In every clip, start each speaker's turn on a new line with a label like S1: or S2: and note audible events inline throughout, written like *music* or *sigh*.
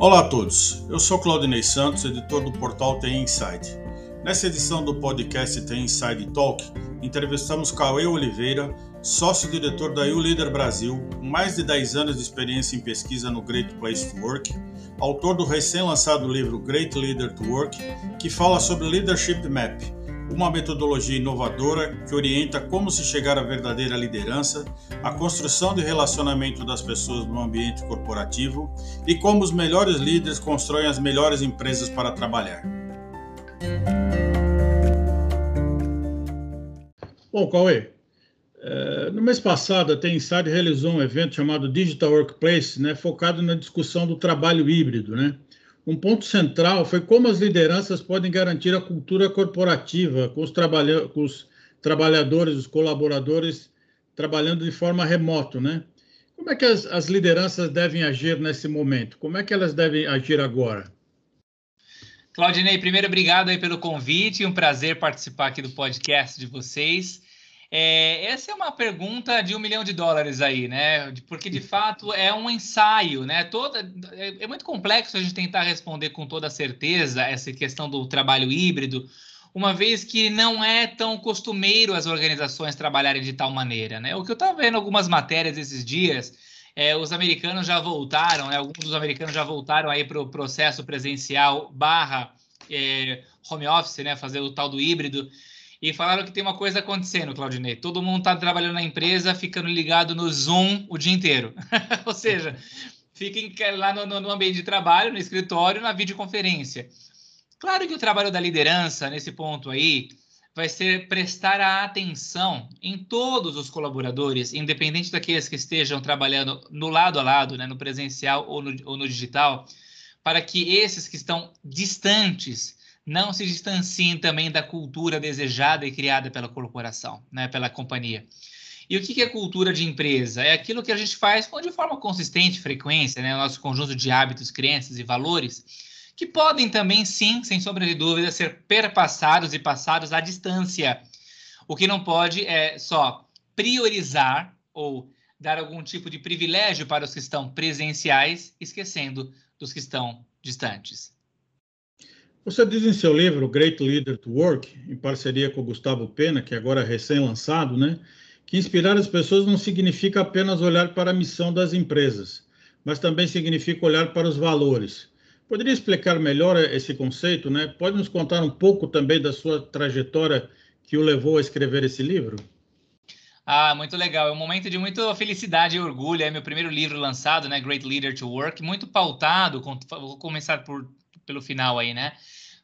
S1: Olá a todos, eu sou Claudinei Santos, editor do portal TI Inside. Nessa edição do podcast TI Inside Talk, entrevistamos Cauê Oliveira, sócio-diretor da YouLeader Brasil, com mais de 10 anos de experiência em pesquisa no Great Place to Work, autor do recém-lançado livro Great Leader to Work, que fala sobre Leadership Map, uma metodologia inovadora que orienta como se chegar à verdadeira liderança, a construção de relacionamento das pessoas no ambiente corporativo e como os melhores líderes constroem as melhores empresas para trabalhar. Bom, Cauê, é, no mês passado a Tenside realizou um evento chamado Digital Workplace, né, focado na discussão do trabalho híbrido, né? Um ponto central foi como as lideranças podem garantir a cultura corporativa com os, trabalha com os trabalhadores, os colaboradores trabalhando de forma remota, né? Como é que as, as lideranças devem agir nesse momento? Como é que elas devem agir agora?
S2: Claudinei, primeiro, obrigado aí pelo convite, um prazer participar aqui do podcast de vocês. É, essa é uma pergunta de um milhão de dólares aí, né? Porque de fato é um ensaio, né? Toda, é, é muito complexo a gente tentar responder com toda certeza essa questão do trabalho híbrido, uma vez que não é tão costumeiro as organizações trabalharem de tal maneira, né? O que eu estava vendo algumas matérias esses dias, é, os americanos já voltaram, né? Alguns dos americanos já voltaram aí para o processo presencial barra é, home office, né? Fazer o tal do híbrido e falaram que tem uma coisa acontecendo, Claudinei. Todo mundo está trabalhando na empresa, ficando ligado no Zoom o dia inteiro. *laughs* Ou seja, fiquem lá no, no, ambiente de trabalho, no escritório, na videoconferência. Claro que o trabalho da liderança, nesse ponto aí, vai ser prestar a atenção em todos os colaboradores, independente daqueles que estejam trabalhando no lado a lado, né, no presencial ou no, ou no digital, para que esses que estão distantes não se distanciem também da cultura desejada e criada pela corporação, né, pela companhia. E o que é cultura de empresa? É aquilo que a gente faz de forma consistente, frequência, né, nosso conjunto de hábitos, crenças e valores, que podem também, sim, sem sombra de dúvida, ser perpassados e passados à distância. O que não pode é só priorizar ou dar algum tipo de privilégio para os que estão presenciais, esquecendo dos que estão distantes.
S1: Você diz em seu livro, Great Leader to Work, em parceria com o Gustavo Pena, que agora é recém-lançado, né, que inspirar as pessoas não significa apenas olhar para a missão das empresas, mas também significa olhar para os valores. Poderia explicar melhor esse conceito, né? Pode nos contar um pouco também da sua trajetória que o levou a escrever esse livro?
S2: Ah, muito legal. É um momento de muita felicidade e orgulho. É meu primeiro livro lançado, né? Great Leader to Work, muito pautado. Vou começar por pelo final aí, né?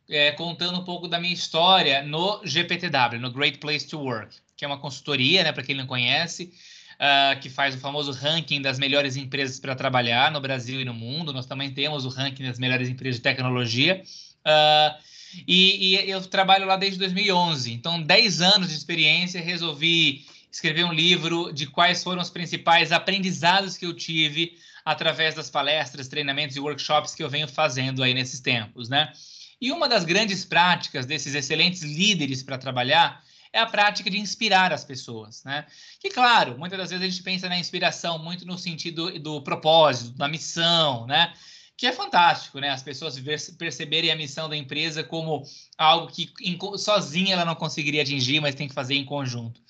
S2: É, contando um pouco da minha história no GPTW, no Great Place to Work, que é uma consultoria, né, para quem não conhece, uh, que faz o famoso ranking das melhores empresas para trabalhar no Brasil e no mundo. Nós também temos o ranking das melhores empresas de tecnologia. Uh, e, e, eu trabalho lá desde 2011, então 10 anos de experiência, resolvi escrever um livro de quais foram os principais aprendizados que eu tive através das palestras, treinamentos e workshops que eu venho fazendo aí nesses tempos, né? E uma das grandes práticas desses excelentes líderes para trabalhar é a prática de inspirar as pessoas, né? Que, claro, muitas das vezes a gente pensa na inspiração muito no sentido do propósito, da missão, né? Que é fantástico, né? As pessoas perceberem a missão da empresa como algo que sozinha ela não conseguiria atingir, mas tem que fazer em conjunto.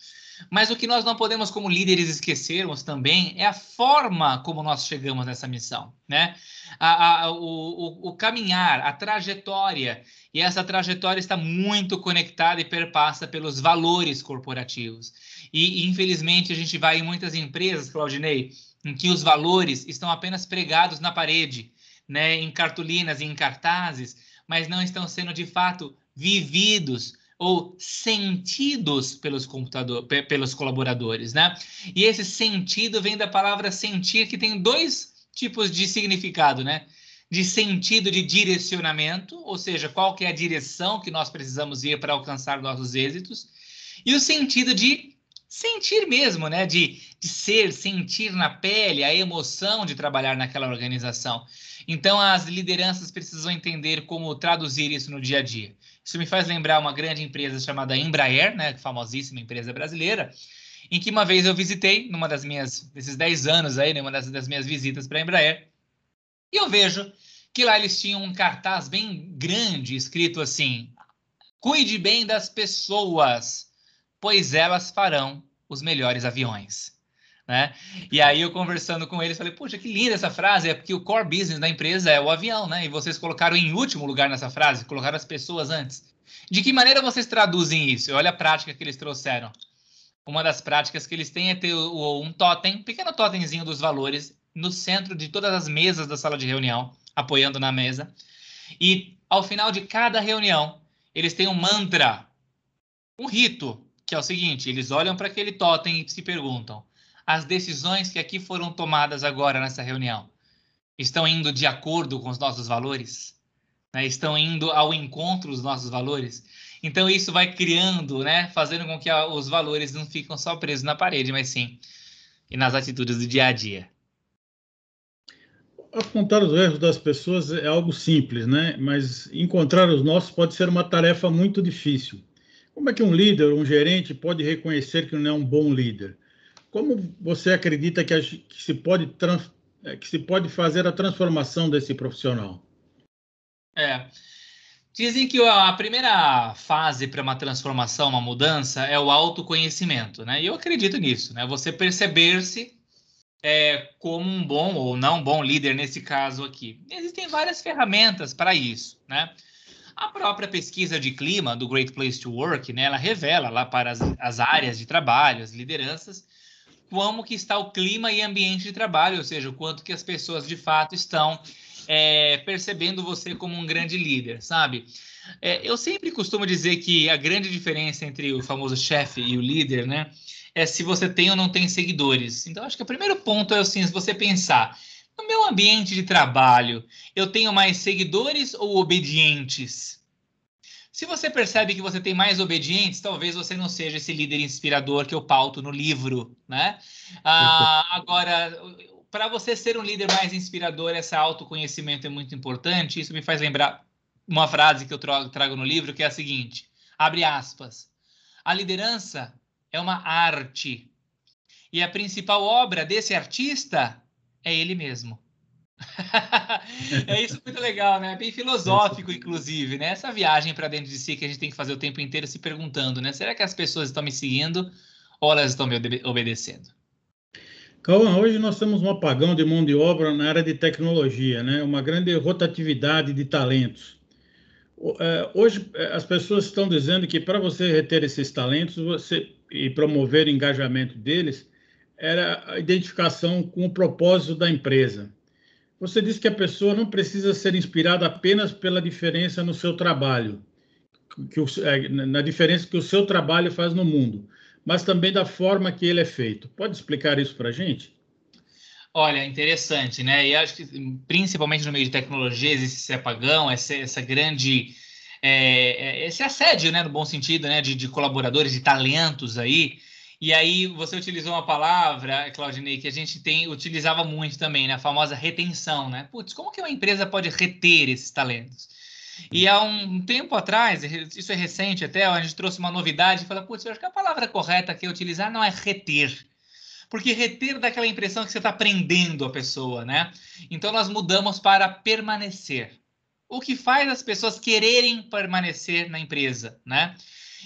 S2: Mas o que nós não podemos, como líderes, esquecermos também é a forma como nós chegamos nessa missão, né? A, a, o, o, o, caminhar, a trajetória. E essa trajetória está muito conectada e perpassa pelos valores corporativos. E, infelizmente, a gente vai em muitas empresas, Claudinei, em que os valores estão apenas pregados na parede, né? Em cartolinas e em cartazes, mas não estão sendo, de fato, vividos ou sentidos pelos computador, pelos colaboradores, né? E esse sentido vem da palavra sentir, que tem dois tipos de significado, né? De sentido de direcionamento, ou seja, qual que é a direção que nós precisamos ir para alcançar nossos êxitos, e o sentido de sentir mesmo, né? De, de ser, sentir na pele a emoção de trabalhar naquela organização. Então, as lideranças precisam entender como traduzir isso no dia a dia. Isso me faz lembrar uma grande empresa chamada Embraer, né, famosíssima empresa brasileira, em que uma vez eu visitei, numa das minhas, desses 10 anos aí, numa né, das, das minhas visitas para a Embraer, e eu vejo que lá eles tinham um cartaz bem grande escrito assim: Cuide bem das pessoas, pois elas farão os melhores aviões. Né? E aí eu conversando com eles, falei, puxa, que linda essa frase, é porque o core business da empresa é o avião, né? E vocês colocaram em último lugar nessa frase, colocaram as pessoas antes. De que maneira vocês traduzem isso? Olha a prática que eles trouxeram. Uma das práticas que eles têm é ter um totem, um pequeno totemzinho dos valores, no centro de todas as mesas da sala de reunião, apoiando na mesa. E ao final de cada reunião, eles têm um mantra, um rito, que é o seguinte: eles olham para aquele totem e se perguntam: as decisões que aqui foram tomadas agora nessa reunião estão indo de acordo com os nossos valores? Né? Estão indo ao encontro dos nossos valores? Então isso vai criando, né, fazendo com que os valores não ficam só presos na parede, mas sim e nas atitudes do dia a dia.
S1: Apontar os erros das pessoas é algo simples, né? Mas encontrar os nossos pode ser uma tarefa muito difícil. Como é que um líder, um gerente, pode reconhecer que não é um bom líder? Como você acredita que, a, que, se pode trans, é, que se pode fazer a transformação desse profissional?
S2: É. Dizem que a primeira fase para uma transformação, uma mudança, é o autoconhecimento, né? E eu acredito nisso, né? Você perceber-se é, como um bom ou não bom líder nesse caso aqui. Existem várias ferramentas para isso, né? A própria pesquisa de clima do Great Place to Work, né? Ela revela lá para as, as áreas de trabalho, as lideranças, como que está o clima e ambiente de trabalho, ou seja, o quanto que as pessoas de fato estão é, percebendo você como um grande líder, sabe? É, eu sempre costumo dizer que a grande diferença entre o famoso chefe e o líder, né, é se você tem ou não tem seguidores. Então, acho que o primeiro ponto é assim, se você pensar, no meu ambiente de trabalho, eu tenho mais seguidores ou obedientes? Se você percebe que você tem mais obedientes, talvez você não seja esse líder inspirador que eu pauto no livro, né? Ah, *laughs* agora, para você ser um líder mais inspirador, esse autoconhecimento é muito importante. Isso me faz lembrar uma frase que eu trago no livro, que é a seguinte: abre aspas. A liderança é uma arte. E a principal obra desse artista é ele mesmo. *laughs* é isso muito legal, né? Bem filosófico, inclusive, né? Essa viagem para dentro de si que a gente tem que fazer o tempo inteiro se perguntando, né? Será que as pessoas estão me seguindo ou elas estão me obedecendo?
S1: Cauã, hoje nós temos um apagão de mão de obra na área de tecnologia, né? Uma grande rotatividade de talentos. É, hoje é, as pessoas estão dizendo que para você reter esses talentos você, e promover o engajamento deles, era a identificação com o propósito da empresa. Você disse que a pessoa não precisa ser inspirada apenas pela diferença no seu trabalho, que o, é, na diferença que o seu trabalho faz no mundo, mas também da forma que ele é feito. Pode explicar isso para a gente?
S2: Olha, interessante, né? E acho que principalmente no meio de tecnologia esse apagão, essa, essa grande é, é esse assédio, né, no bom sentido, né, de, de colaboradores, de talentos aí, e aí você utilizou uma palavra, Claudinei, que a gente tem utilizava muito também, né? A famosa retenção, né? Putz, como que uma empresa pode reter esses talentos? E há um tempo atrás, isso é recente até, a gente trouxe uma novidade e falou, putz, eu acho que a palavra correta que eu utilizar não é reter. Porque reter dá aquela impressão que você está prendendo a pessoa, né? Então nós mudamos para permanecer. O que faz as pessoas quererem permanecer na empresa, né?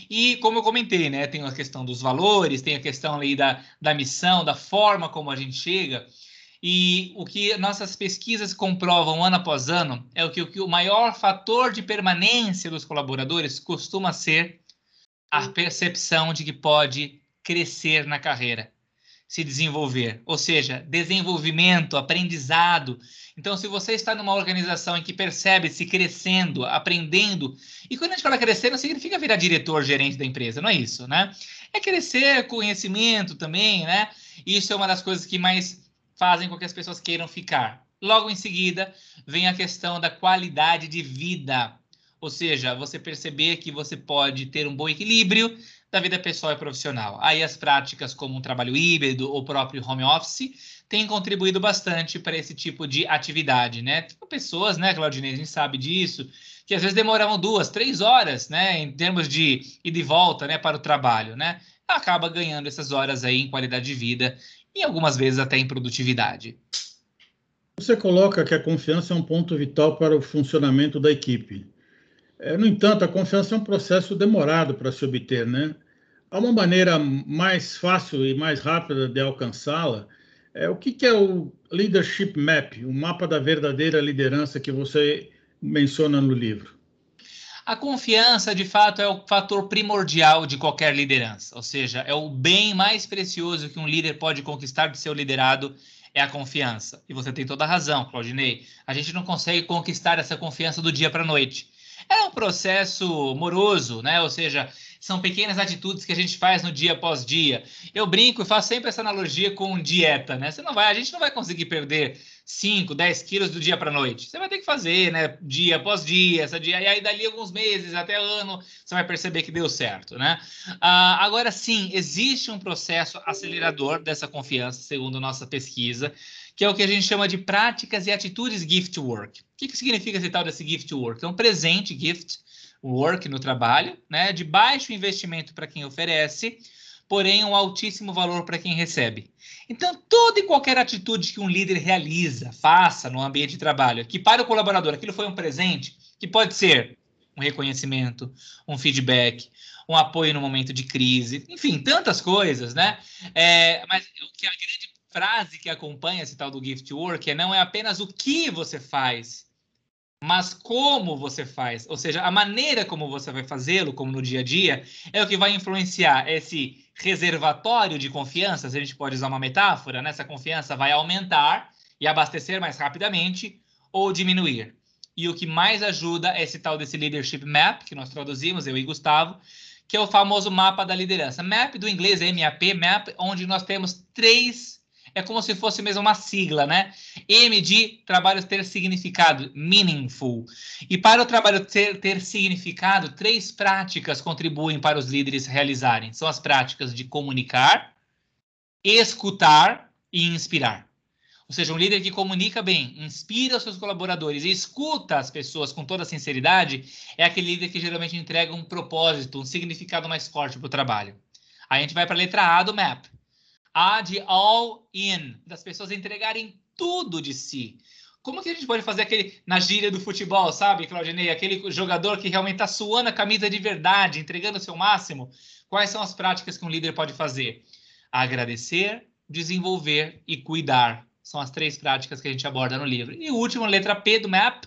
S2: E como eu comentei, né, tem a questão dos valores, tem a questão ali da, da missão, da forma como a gente chega. E o que nossas pesquisas comprovam ano após ano é que, o que o maior fator de permanência dos colaboradores costuma ser a percepção de que pode crescer na carreira se desenvolver, ou seja, desenvolvimento, aprendizado. Então, se você está numa organização em que percebe-se crescendo, aprendendo, e quando a gente fala crescer, não significa virar diretor, gerente da empresa, não é isso, né? É crescer conhecimento também, né? Isso é uma das coisas que mais fazem com que as pessoas queiram ficar. Logo em seguida, vem a questão da qualidade de vida. Ou seja, você perceber que você pode ter um bom equilíbrio da vida pessoal e profissional. Aí as práticas como um trabalho híbrido ou próprio home office têm contribuído bastante para esse tipo de atividade, né? Tipo, pessoas, né, Claudinei, a gente sabe disso, que às vezes demoravam duas, três horas, né, em termos de ida e volta, né, para o trabalho, né? Acaba ganhando essas horas aí em qualidade de vida e algumas vezes até em produtividade.
S1: Você coloca que a confiança é um ponto vital para o funcionamento da equipe. É, no entanto, a confiança é um processo demorado para se obter, né? Há uma maneira mais fácil e mais rápida de alcançá-la. É, o que, que é o Leadership Map, o mapa da verdadeira liderança que você menciona no livro?
S2: A confiança, de fato, é o fator primordial de qualquer liderança, ou seja, é o bem mais precioso que um líder pode conquistar de seu liderado é a confiança. E você tem toda a razão, Claudinei. A gente não consegue conquistar essa confiança do dia para a noite. É um processo moroso, né? Ou seja, são pequenas atitudes que a gente faz no dia após dia. Eu brinco e faço sempre essa analogia com dieta, né? Você não vai, a gente não vai conseguir perder 5, 10 quilos do dia para noite. Você vai ter que fazer, né? Dia após dia, essa dia, e aí dali alguns meses, até ano, você vai perceber que deu certo, né? Ah, agora sim, existe um processo acelerador dessa confiança, segundo nossa pesquisa, que é o que a gente chama de práticas e atitudes gift work. O que, que significa esse tal desse gift work? É um presente gift work no trabalho, né? De baixo investimento para quem oferece porém um altíssimo valor para quem recebe. Então, toda e qualquer atitude que um líder realiza, faça no ambiente de trabalho, que para o colaborador aquilo foi um presente, que pode ser um reconhecimento, um feedback, um apoio no momento de crise, enfim, tantas coisas, né? É, mas o que a grande frase que acompanha esse tal do gift work é não é apenas o que você faz, mas como você faz, ou seja, a maneira como você vai fazê-lo, como no dia a dia, é o que vai influenciar esse reservatório de confiança, se a gente pode usar uma metáfora, né? essa confiança vai aumentar e abastecer mais rapidamente ou diminuir. E o que mais ajuda é esse tal desse leadership map, que nós traduzimos, eu e Gustavo, que é o famoso mapa da liderança. Map do inglês é MAP, map, onde nós temos três é como se fosse mesmo uma sigla, né? M de trabalho ter significado, meaningful. E para o trabalho ter, ter significado, três práticas contribuem para os líderes realizarem. São as práticas de comunicar, escutar e inspirar. Ou seja, um líder que comunica bem, inspira os seus colaboradores e escuta as pessoas com toda sinceridade, é aquele líder que geralmente entrega um propósito, um significado mais forte para o trabalho. Aí a gente vai para a letra A do MAP a de all in, das pessoas entregarem tudo de si. Como que a gente pode fazer aquele na gíria do futebol, sabe, Claudinei? Aquele jogador que realmente está suando a camisa de verdade, entregando o seu máximo. Quais são as práticas que um líder pode fazer? Agradecer, desenvolver e cuidar. São as três práticas que a gente aborda no livro. E o último, letra P do MAP,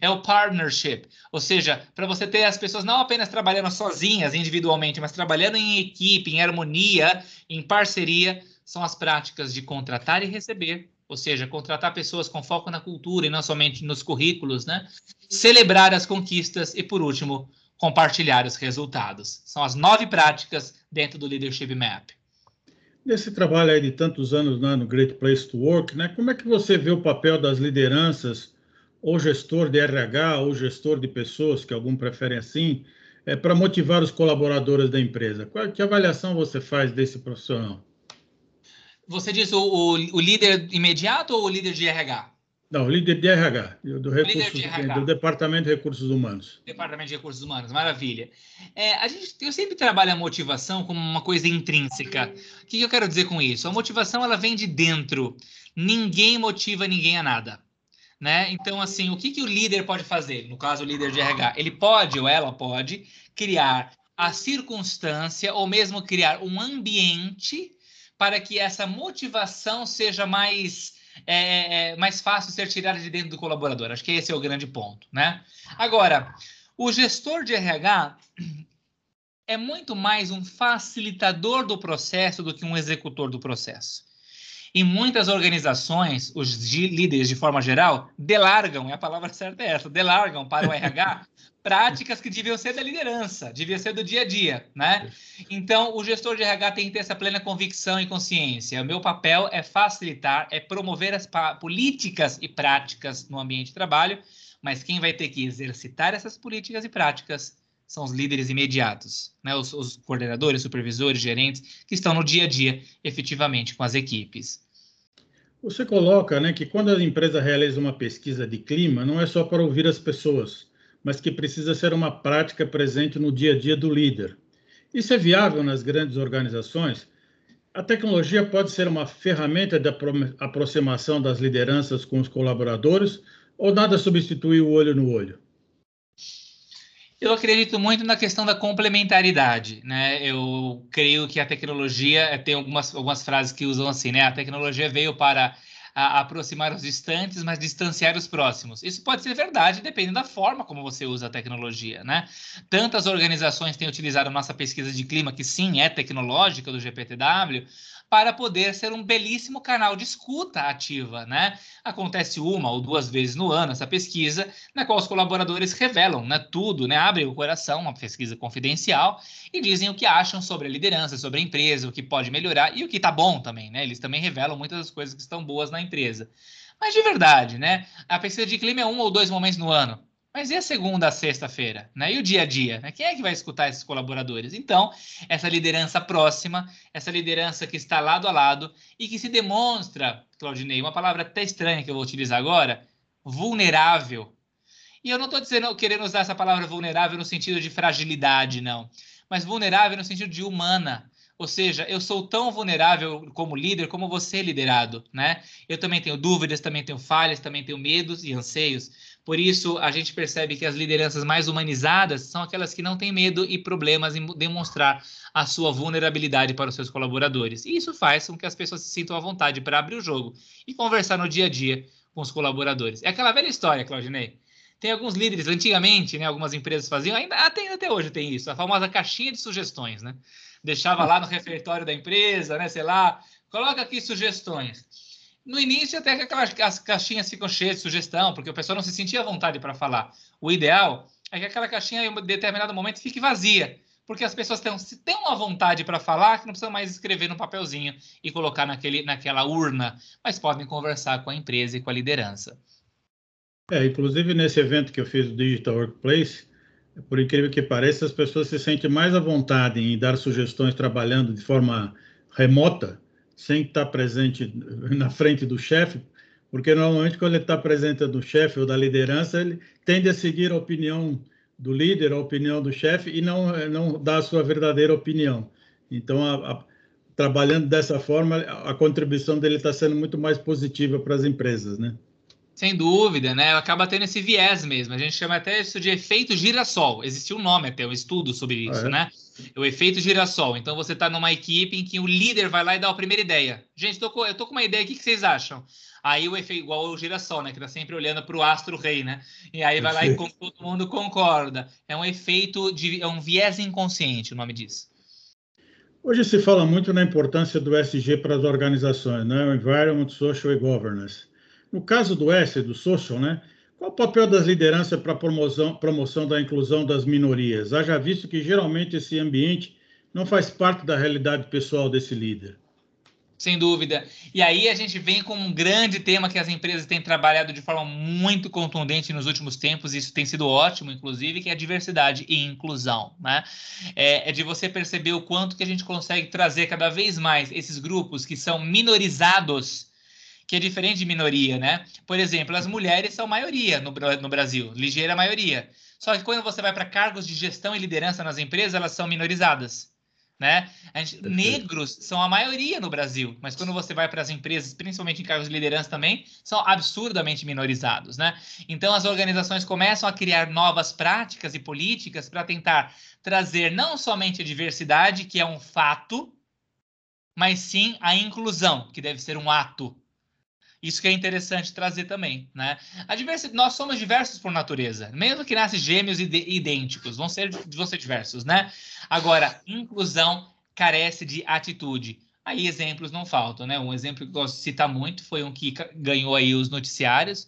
S2: é o partnership. Ou seja, para você ter as pessoas não apenas trabalhando sozinhas, individualmente, mas trabalhando em equipe, em harmonia, em parceria, são as práticas de contratar e receber. Ou seja, contratar pessoas com foco na cultura e não somente nos currículos, né? Celebrar as conquistas e, por último, compartilhar os resultados. São as nove práticas dentro do Leadership Map.
S1: Nesse trabalho aí de tantos anos né, no Great Place to Work, né, como é que você vê o papel das lideranças ou gestor de RH, ou gestor de pessoas, que algum preferem assim, é, para motivar os colaboradores da empresa. Qual, que avaliação você faz desse profissional?
S2: Você diz o, o, o líder imediato ou o líder de RH?
S1: Não, líder de RH, do, recursos, de RH. do Departamento de Recursos Humanos.
S2: Departamento de Recursos Humanos, maravilha. É, a gente, eu sempre trabalho a motivação como uma coisa intrínseca. O que eu quero dizer com isso? A motivação ela vem de dentro. Ninguém motiva ninguém a nada. Né? Então, assim, o que, que o líder pode fazer? No caso, o líder de RH, ele pode ou ela pode criar a circunstância ou mesmo criar um ambiente para que essa motivação seja mais é, é, mais fácil ser tirada de dentro do colaborador. Acho que esse é o grande ponto, né? Agora, o gestor de RH é muito mais um facilitador do processo do que um executor do processo. Em muitas organizações, os líderes, de forma geral, delargam, é a palavra certa é essa, delargam para o RH *laughs* práticas que deviam ser da liderança, deviam ser do dia a dia, né? Então, o gestor de RH tem que ter essa plena convicção e consciência. O meu papel é facilitar, é promover as políticas e práticas no ambiente de trabalho, mas quem vai ter que exercitar essas políticas e práticas são os líderes imediatos, né? os, os coordenadores, supervisores, gerentes, que estão no dia a dia, efetivamente, com as equipes.
S1: Você coloca né, que quando a empresa realiza uma pesquisa de clima, não é só para ouvir as pessoas, mas que precisa ser uma prática presente no dia a dia do líder. Isso é viável nas grandes organizações? A tecnologia pode ser uma ferramenta de aproximação das lideranças com os colaboradores ou nada substitui o olho no olho?
S2: Eu acredito muito na questão da complementaridade, né? Eu creio que a tecnologia tem algumas, algumas frases que usam assim, né? A tecnologia veio para a, aproximar os distantes, mas distanciar os próximos. Isso pode ser verdade, dependendo da forma como você usa a tecnologia, né? Tantas organizações têm utilizado a nossa pesquisa de clima, que sim é tecnológica do GPTW, para poder ser um belíssimo canal de escuta ativa, né? Acontece uma ou duas vezes no ano essa pesquisa, na qual os colaboradores revelam, né, tudo, né, abrem o coração, uma pesquisa confidencial e dizem o que acham sobre a liderança, sobre a empresa, o que pode melhorar e o que está bom também, né? Eles também revelam muitas das coisas que estão boas na empresa. Mas de verdade, né? A pesquisa de clima é um ou dois momentos no ano. Mas e a segunda a sexta-feira? Né? E o dia a dia? Né? Quem é que vai escutar esses colaboradores? Então, essa liderança próxima, essa liderança que está lado a lado e que se demonstra, Claudinei, uma palavra até estranha que eu vou utilizar agora, vulnerável. E eu não estou querendo usar essa palavra vulnerável no sentido de fragilidade, não. Mas vulnerável no sentido de humana. Ou seja, eu sou tão vulnerável como líder como você liderado, né? Eu também tenho dúvidas, também tenho falhas, também tenho medos e anseios. Por isso, a gente percebe que as lideranças mais humanizadas são aquelas que não têm medo e problemas em demonstrar a sua vulnerabilidade para os seus colaboradores. E isso faz com que as pessoas se sintam à vontade para abrir o jogo e conversar no dia a dia com os colaboradores. É aquela velha história, Claudinei. Tem alguns líderes, antigamente, né, algumas empresas faziam, ainda até, até hoje tem isso, a famosa caixinha de sugestões, né? Deixava lá no refeitório da empresa, né, sei lá, coloca aqui sugestões. No início, até que aquelas as caixinhas ficam cheias de sugestão, porque o pessoal não se sentia à vontade para falar. O ideal é que aquela caixinha, em um determinado momento, fique vazia, porque as pessoas têm, têm uma vontade para falar que não precisam mais escrever no papelzinho e colocar naquele, naquela urna, mas podem conversar com a empresa e com a liderança.
S1: É, inclusive nesse evento que eu fiz do Digital Workplace, por incrível que pareça, as pessoas se sentem mais à vontade em dar sugestões trabalhando de forma remota sem estar presente na frente do chefe, porque normalmente quando ele está presente do chefe ou da liderança, ele tende a seguir a opinião do líder, a opinião do chefe e não não dá a sua verdadeira opinião. Então, a, a, trabalhando dessa forma, a contribuição dele está sendo muito mais positiva para as empresas, né?
S2: Sem dúvida, né? Acaba tendo esse viés mesmo. A gente chama até isso de efeito girassol. Existe um nome até, um estudo sobre isso, ah, é? né? O efeito girassol. Então você está numa equipe em que o líder vai lá e dá a primeira ideia. Gente, tô com, eu tô com uma ideia aqui, o que vocês acham? Aí o efeito, igual o girassol, né? Que tá sempre olhando para o astro rei, né? E aí vai lá e todo mundo concorda. É um efeito de. é um viés inconsciente o nome disso.
S1: Hoje se fala muito na importância do SG para as organizações, né? Environment, Social e Governance. No caso do S, do social, né? Qual o papel das lideranças para a promoção, promoção da inclusão das minorias? Haja visto que geralmente esse ambiente não faz parte da realidade pessoal desse líder.
S2: Sem dúvida. E aí a gente vem com um grande tema que as empresas têm trabalhado de forma muito contundente nos últimos tempos, e isso tem sido ótimo, inclusive, que é a diversidade e inclusão. Né? É, é de você perceber o quanto que a gente consegue trazer cada vez mais esses grupos que são minorizados que é diferente de minoria, né? Por exemplo, as mulheres são maioria no, no Brasil, ligeira maioria. Só que quando você vai para cargos de gestão e liderança nas empresas, elas são minorizadas. Né? Gente, negros são a maioria no Brasil, mas quando você vai para as empresas, principalmente em cargos de liderança também, são absurdamente minorizados, né? Então as organizações começam a criar novas práticas e políticas para tentar trazer não somente a diversidade, que é um fato, mas sim a inclusão, que deve ser um ato, isso que é interessante trazer também, né? Nós somos diversos por natureza, mesmo que nascem gêmeos idênticos, vão ser, vão ser diversos, né? Agora, inclusão carece de atitude. Aí exemplos não faltam, né? Um exemplo que eu gosto de citar muito foi um que ganhou aí os noticiários,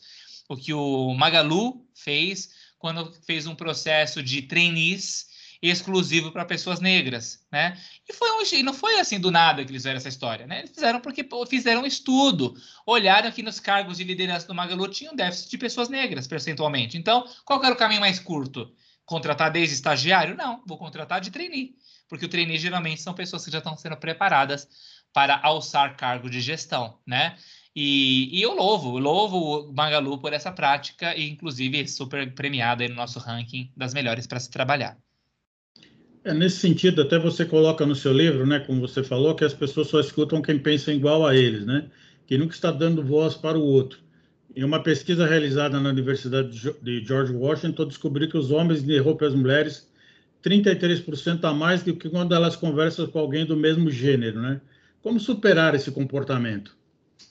S2: o que o Magalu fez quando fez um processo de trainees exclusivo para pessoas negras, né? E foi um, e não foi assim do nada que eles fizeram essa história, né? Eles fizeram porque fizeram um estudo, olharam que nos cargos de liderança do Magalu tinha um déficit de pessoas negras percentualmente. Então, qual era o caminho mais curto? Contratar desde estagiário? Não, vou contratar de trainee, porque o trainee geralmente são pessoas que já estão sendo preparadas para alçar cargo de gestão, né? E, e eu louvo, louvo o Magalu por essa prática e, inclusive, super premiado no nosso ranking das melhores para se trabalhar.
S1: É, nesse sentido, até você coloca no seu livro, né, como você falou, que as pessoas só escutam quem pensa igual a eles, né? Que nunca está dando voz para o outro. Em uma pesquisa realizada na Universidade de George Washington, descobriu que os homens interrompem as mulheres 33% a mais do que quando elas conversam com alguém do mesmo gênero, né? Como superar esse comportamento?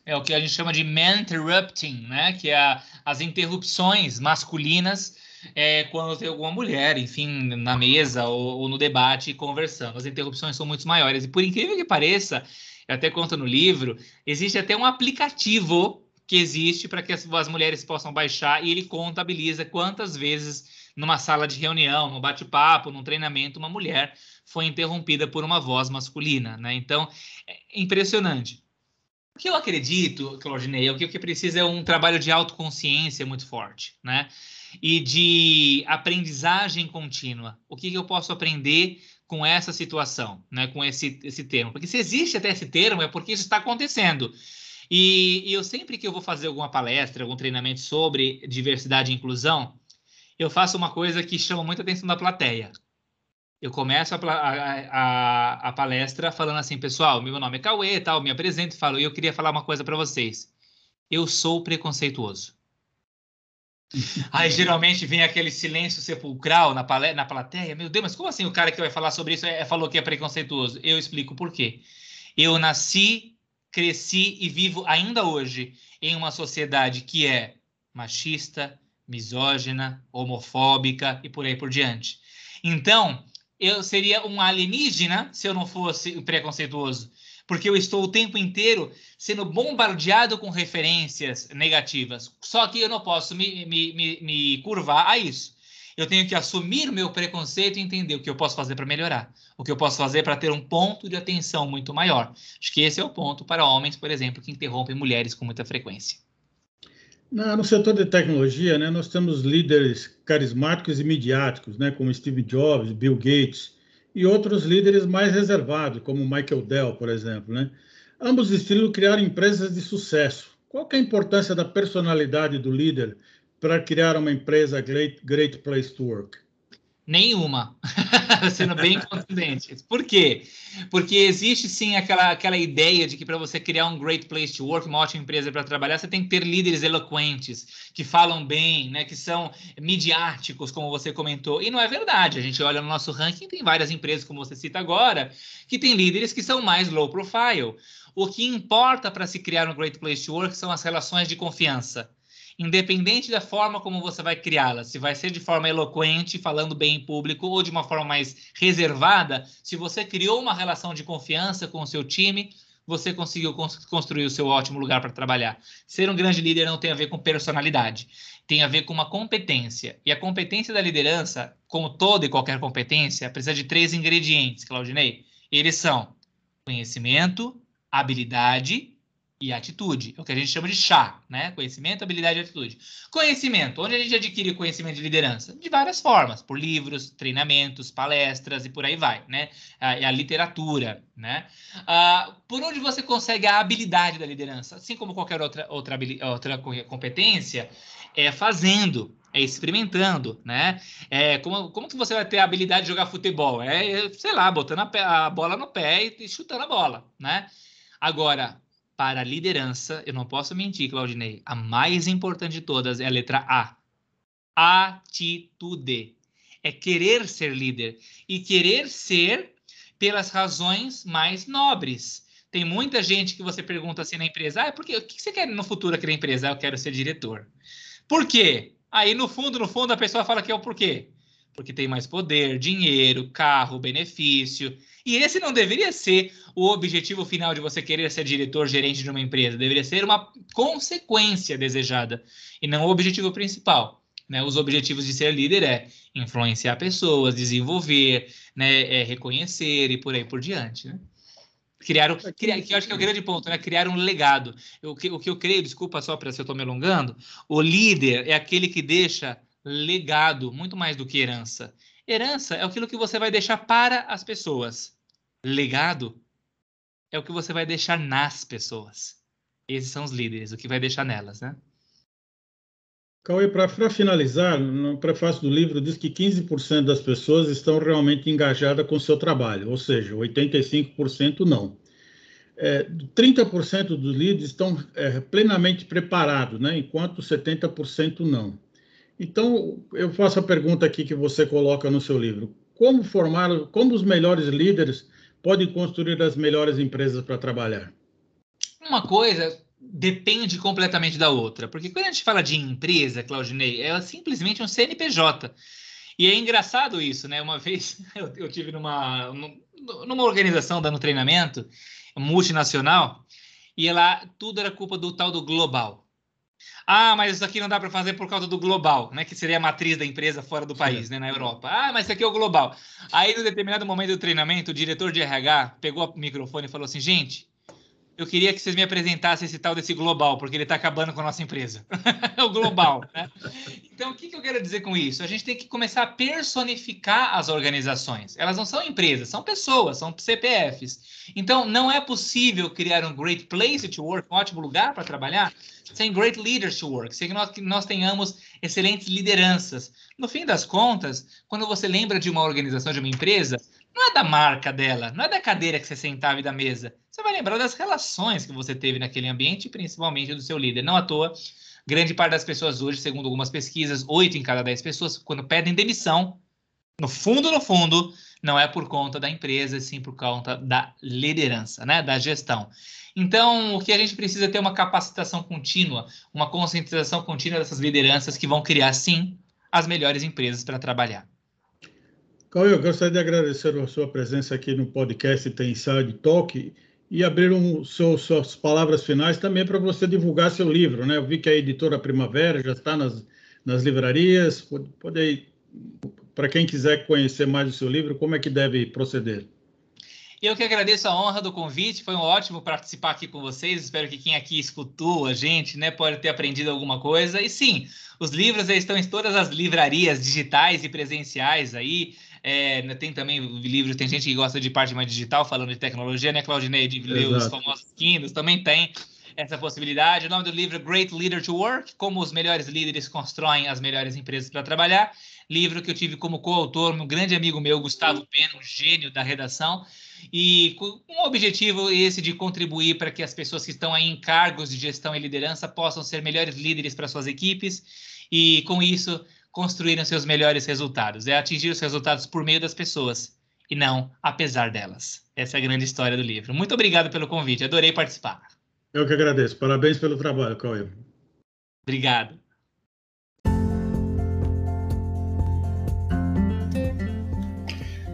S2: É o que a gente chama de man interrupting, né? Que é as interrupções masculinas é, quando tem alguma mulher, enfim, na mesa ou, ou, no debate conversando. As interrupções são muito maiores. E por incrível que pareça, eu até conto no livro, existe até um aplicativo que existe para que as, as mulheres possam baixar e ele contabiliza quantas vezes numa sala de reunião, num bate-papo, num treinamento, uma mulher foi interrompida por uma voz masculina, né? Então, é impressionante. O que eu acredito, Claudinei, é o que precisa é um trabalho de autoconsciência muito forte, né? E de aprendizagem contínua. O que, que eu posso aprender com essa situação, né? Com esse, esse termo. Porque se existe até esse termo, é porque isso está acontecendo. E, e eu sempre que eu vou fazer alguma palestra, algum treinamento sobre diversidade e inclusão, eu faço uma coisa que chama muita atenção da plateia. Eu começo a, a, a, palestra falando assim, pessoal, meu nome é Cauê, tal, me apresento e falo, e eu queria falar uma coisa para vocês. Eu sou preconceituoso. *laughs* Aí geralmente vem aquele silêncio sepulcral na, palé na plateia. Meu Deus, mas como assim o cara que vai falar sobre isso é, falou que é preconceituoso? Eu explico por quê. Eu nasci, cresci e vivo ainda hoje em uma sociedade que é machista, misógina, homofóbica e por aí por diante. Então, eu seria um alienígena se eu não fosse preconceituoso, porque eu estou o tempo inteiro sendo bombardeado com referências negativas. Só que eu não posso me, me, me, me curvar a isso. Eu tenho que assumir o meu preconceito e entender o que eu posso fazer para melhorar, o que eu posso fazer para ter um ponto de atenção muito maior. Acho que esse é o ponto para homens, por exemplo, que interrompem mulheres com muita frequência.
S1: No setor de tecnologia, né, nós temos líderes carismáticos e midiáticos, né, como Steve Jobs, Bill Gates, e outros líderes mais reservados, como Michael Dell, por exemplo. Né? Ambos estilos criaram empresas de sucesso. Qual é a importância da personalidade do líder para criar uma empresa great, great place to work?
S2: Nenhuma, *laughs* sendo bem contundente. Por quê? Porque existe sim aquela, aquela ideia de que para você criar um great place to work, uma ótima empresa para trabalhar, você tem que ter líderes eloquentes, que falam bem, né, que são midiáticos, como você comentou. E não é verdade. A gente olha no nosso ranking, tem várias empresas, como você cita agora, que tem líderes que são mais low profile. O que importa para se criar um great place to work são as relações de confiança independente da forma como você vai criá-la, se vai ser de forma eloquente, falando bem em público, ou de uma forma mais reservada, se você criou uma relação de confiança com o seu time, você conseguiu construir o seu ótimo lugar para trabalhar. Ser um grande líder não tem a ver com personalidade, tem a ver com uma competência. E a competência da liderança, como toda e qualquer competência, precisa de três ingredientes, Claudinei. Eles são conhecimento, habilidade e atitude. É o que a gente chama de chá, né? Conhecimento, habilidade e atitude. Conhecimento. Onde a gente adquire conhecimento de liderança? De várias formas. Por livros, treinamentos, palestras e por aí vai, né? A, a literatura, né? Ah, por onde você consegue a habilidade da liderança? Assim como qualquer outra, outra, outra competência, é fazendo, é experimentando, né? É, como, como que você vai ter a habilidade de jogar futebol? É, sei lá, botando a, a bola no pé e, e chutando a bola, né? Agora, para a liderança, eu não posso mentir, Claudinei, a mais importante de todas é a letra A. Atitude. É querer ser líder. E querer ser pelas razões mais nobres. Tem muita gente que você pergunta assim na empresa: ah, por quê? o que você quer no futuro aqui na empresa? Ah, eu quero ser diretor. Por quê? Aí no fundo, no fundo, a pessoa fala que é o porquê. Porque tem mais poder, dinheiro, carro, benefício. E esse não deveria ser o objetivo final de você querer ser diretor, gerente de uma empresa. Deveria ser uma consequência desejada e não o objetivo principal. Né? Os objetivos de ser líder é influenciar pessoas, desenvolver, né? é reconhecer e por aí por diante. Né? Criar, criar, que eu acho que é o grande ponto, né? Criar um legado. o, que, o que eu creio, desculpa só para se eu estou me alongando, o líder é aquele que deixa legado, muito mais do que herança. Herança é aquilo que você vai deixar para as pessoas. Legado é o que você vai deixar nas pessoas. Esses são os líderes, o que vai deixar nelas, né?
S1: Cauê, para finalizar, no prefácio do livro diz que 15% das pessoas estão realmente engajadas com o seu trabalho, ou seja, 85% não. É, 30% dos líderes estão é, plenamente preparados, né, enquanto 70% não. Então, eu faço a pergunta aqui que você coloca no seu livro: como formar, como os melhores líderes podem construir as melhores empresas para trabalhar?
S2: Uma coisa depende completamente da outra. Porque quando a gente fala de empresa, Claudinei, é simplesmente um CNPJ. E é engraçado isso, né? Uma *laughs* vez eu, eu tive numa, numa organização dando treinamento multinacional e lá tudo era culpa do tal do global. Ah, mas isso aqui não dá para fazer por causa do global, né? Que seria a matriz da empresa fora do país, Sim. né? Na Europa. Ah, mas isso aqui é o global. Aí, no determinado momento do treinamento, o diretor de RH pegou o microfone e falou assim: gente, eu queria que vocês me apresentassem esse tal desse global, porque ele está acabando com a nossa empresa. *laughs* o global. Né? Então, o que, que, eu quero dizer com isso? A gente tem que começar a personificar as organizações. Elas não são empresas, são pessoas, são CPFs. Então, não é possível criar um great place to work, um ótimo lugar para trabalhar, sem great leaders to work, sem que nós, que nós tenhamos excelentes lideranças. No fim das contas, quando você lembra de uma organização, de uma empresa, não é da marca dela, não é da cadeira que você sentava e da mesa. Você vai lembrar das relações que você teve naquele ambiente, principalmente do seu líder. Não à toa, grande parte das pessoas hoje, segundo algumas pesquisas, oito em cada dez pessoas, quando pedem demissão, no fundo, no fundo, não é por conta da empresa, sim por conta da liderança, né, da gestão. Então, o que a gente precisa é ter uma capacitação contínua, uma conscientização contínua dessas lideranças que vão criar, sim, as melhores empresas para trabalhar.
S1: Cauê, eu gostaria de agradecer a sua presença aqui no podcast Tem Inside Talk e abrir um, seu, suas palavras finais também para você divulgar seu livro, né? Eu vi que a editora Primavera já está nas, nas livrarias. Pode, pode para quem quiser conhecer mais o seu livro, como é que deve proceder?
S2: Eu que agradeço a honra do convite, foi um ótimo participar aqui com vocês. Espero que quem aqui escutou a gente, né, pode ter aprendido alguma coisa. E sim, os livros estão em todas as livrarias digitais e presenciais aí. É, né, tem também livros, tem gente que gosta de parte mais digital, falando de tecnologia, né, Claudinei, de ler os famosos Kindles, também tem essa possibilidade. O nome do livro é Great Leader to Work, como os melhores líderes constroem as melhores empresas para trabalhar. Livro que eu tive como coautor um grande amigo meu, Gustavo Pena, um gênio da redação, e com um objetivo esse de contribuir para que as pessoas que estão aí em cargos de gestão e liderança possam ser melhores líderes para suas equipes e com isso construírem seus melhores resultados. É atingir os resultados por meio das pessoas e não apesar delas. Essa é a grande história do livro. Muito obrigado pelo convite, adorei participar.
S1: Eu que agradeço. Parabéns pelo trabalho, Cauê.
S2: Obrigado.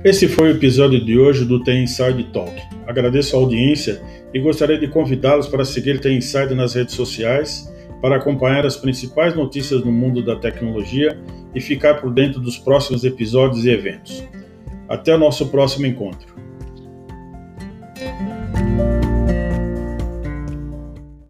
S1: Esse foi o episódio de hoje do Tem Inside Talk. Agradeço a audiência e gostaria de convidá-los para seguir Tem Inside nas redes sociais para acompanhar as principais notícias no mundo da tecnologia e ficar por dentro dos próximos episódios e eventos. Até o nosso próximo encontro.